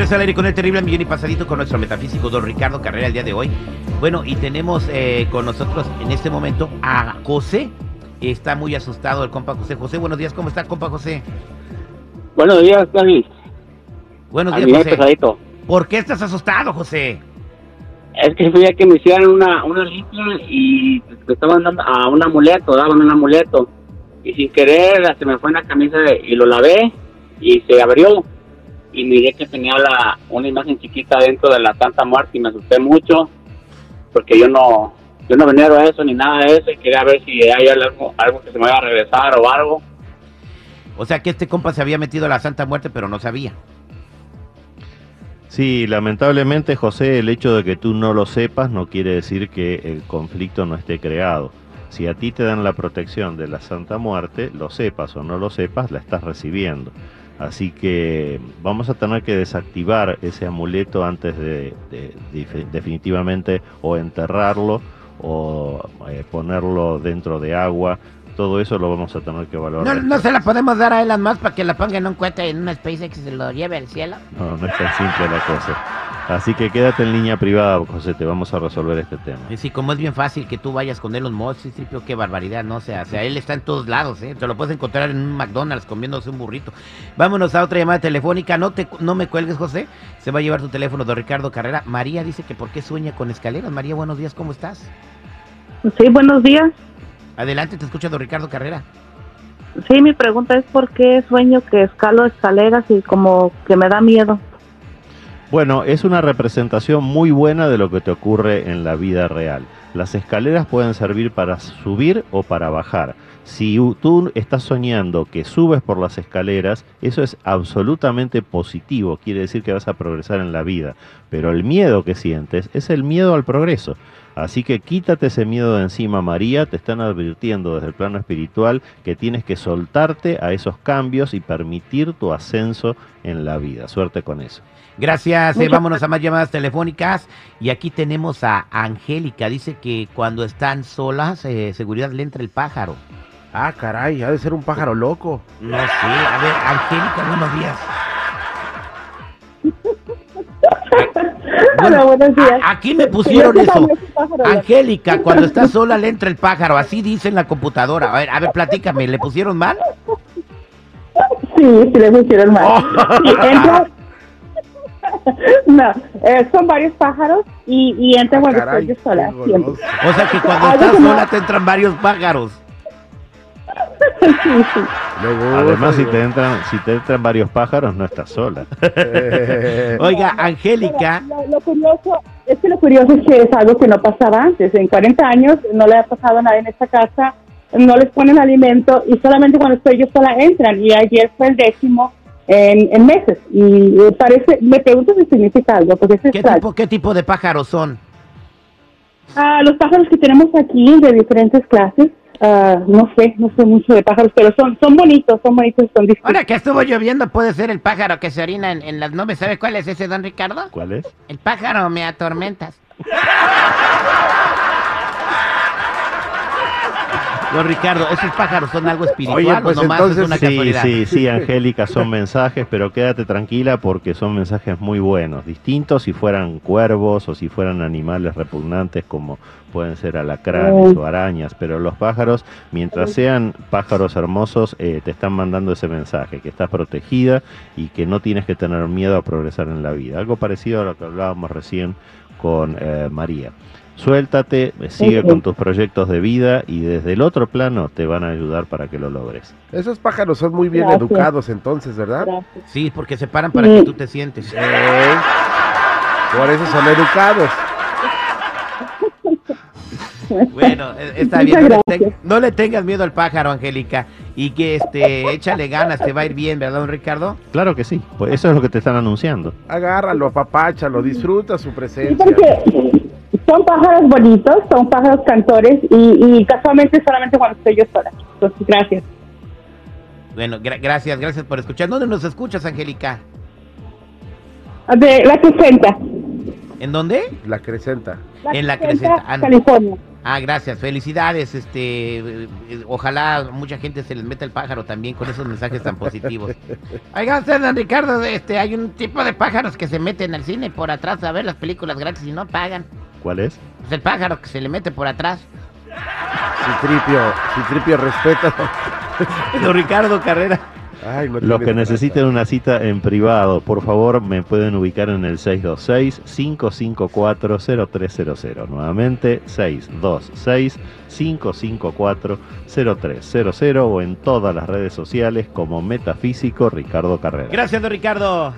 Regreso al aire con el terrible millón y pasadito con nuestro metafísico don Ricardo Carrera el día de hoy. Bueno, y tenemos eh, con nosotros en este momento a José. Está muy asustado el compa José. José, buenos días, ¿cómo está compa José? Buenos días, David. Buenos días, José. pesadito. ¿Por qué estás asustado, José? Es que fui a que me hicieran una, una limpia y me estaban dando a un amuleto, daban un amuleto. Y sin querer se me fue en la camisa y lo lavé y se abrió. Y miré que tenía la, una imagen chiquita dentro de la Santa Muerte y me asusté mucho porque yo no yo no venero a eso ni nada de eso y quería ver si hay algo, algo que se me vaya a regresar o algo. O sea que este compa se había metido a la Santa Muerte, pero no sabía. Sí, lamentablemente, José, el hecho de que tú no lo sepas no quiere decir que el conflicto no esté creado. Si a ti te dan la protección de la Santa Muerte, lo sepas o no lo sepas, la estás recibiendo. Así que vamos a tener que desactivar ese amuleto antes de, de- de- definitivamente o enterrarlo o eh, ponerlo dentro de agua. Todo eso lo vamos a tener que valorar. No, no se la podemos dar a Elon Musk para que la ponga en un cohete en una SpaceX y se lo lleve al cielo. No, no es tan simple la cosa. Así que quédate en línea privada, José, te vamos a resolver este tema. Y sí, como es bien fácil que tú vayas con Elon Musk, sí, Tripio, qué barbaridad, ¿no? O sea, o sea, él está en todos lados, ¿eh? Te lo puedes encontrar en un McDonald's comiéndose un burrito. Vámonos a otra llamada telefónica. No te no me cuelgues, José. Se va a llevar tu teléfono de Ricardo Carrera. María dice que por qué sueña con escaleras. María, buenos días, ¿cómo estás? Sí, buenos días. Adelante, te escucha don Ricardo Carrera. Sí, mi pregunta es por qué sueño que escalo escaleras y como que me da miedo. Bueno, es una representación muy buena de lo que te ocurre en la vida real. Las escaleras pueden servir para subir o para bajar. Si tú estás soñando que subes por las escaleras, eso es absolutamente positivo, quiere decir que vas a progresar en la vida. Pero el miedo que sientes es el miedo al progreso. Así que quítate ese miedo de encima, María. Te están advirtiendo desde el plano espiritual que tienes que soltarte a esos cambios y permitir tu ascenso en la vida. Suerte con eso. Gracias, eh, vámonos a más llamadas telefónicas. Y aquí tenemos a Angélica. Dice que cuando están solas, eh, seguridad le entra el pájaro. Ah, caray, ha de ser un pájaro loco. No sé, a ver, Angélica, buenos días. Hola, buenos días. a- aquí me pusieron eso. Angélica, cuando está sola le entra el pájaro, así dice en la computadora. A ver, a ver, platícame, ¿le pusieron mal? Sí, sí le pusieron mal. Oh. Sí, entra- No, eh, son varios pájaros y, y entra Ah, cuando caray, estoy yo sola. O sea que cuando estás sola te entran varios pájaros. Sí, sí. Además, si te entran, si te entran varios pájaros, no estás sola. Oiga, Angélica, Lo, lo curioso es que lo curioso es que es algo que no pasaba antes. En 40 años no le ha pasado a nadie en esta casa, no les ponen alimento y solamente cuando estoy yo sola entran. Y ayer fue el décimo en, en meses. Y parece, me pregunto si significa algo, porque es ¿qué extraño. tipo, ¿qué tipo de pájaros son? Ah, los pájaros que tenemos aquí de diferentes clases, ah, no sé, no sé mucho de pájaros, pero son son bonitos, son bonitos, son distintos. Ahora que estuvo lloviendo puede ser el pájaro que se orina en, en las nubes. ¿Sabe cuál es ese, don Ricardo? ¿Cuál es? El pájaro me atormentas. Don Ricardo, ¿esos pájaros son algo espiritual Oye, pues o nomás entonces- es una Sí, casualidad? sí, sí, Angélica, son mensajes, pero quédate tranquila porque son mensajes muy buenos, distintos si fueran cuervos o si fueran animales repugnantes como pueden ser alacranes o arañas, pero los pájaros, mientras sean pájaros hermosos, eh, te están mandando ese mensaje, que estás protegida y que no tienes que tener miedo a progresar en la vida. Algo parecido a lo que hablábamos recién con eh, María. Suéltate, sigue con tus proyectos de vida y desde el otro plano te van a ayudar para que lo logres. Esos pájaros son muy bien Gracias. educados entonces, ¿verdad? Gracias. Sí, porque se paran para Sí. que tú te sientes. Eh, por eso son educados. Bueno, eh, está bien. No le, no tengas miedo al pájaro, Angélica. Y que este, échale ganas, te va a ir bien, ¿verdad, don Ricardo? Claro que sí, pues eso es lo que te están anunciando. Agárralo, apapáchalo, disfruta su Sí, presencia. porque son pájaros bonitos, son pájaros cantores y, y casualmente solamente cuando estoy yo sola. Entonces, gracias. Bueno, gra- gracias, gracias por escuchar. ¿Dónde nos escuchas, Angélica? De la Crescenta. ¿En dónde? La crecenta. En la Crescenta, ah, no. California. Ah, gracias, felicidades, este, eh, eh, ojalá mucha gente se les meta el pájaro también con esos mensajes tan positivos. Oiga usted, don Ricardo, este, hay un tipo de pájaros que se meten al cine por atrás a ver las películas gratis y no pagan. ¿Cuál es? Pues el pájaro que se le mete por atrás. Citripio, Citripio, respeta. Don Ricardo Carrera. Ay, no Los que necesiten una cita en privado, por favor, me pueden ubicar en el 626-554-0300. Nuevamente, 626-554-0300 o en todas las redes sociales como Metafísico Ricardo Carrera. Gracias, don Ricardo.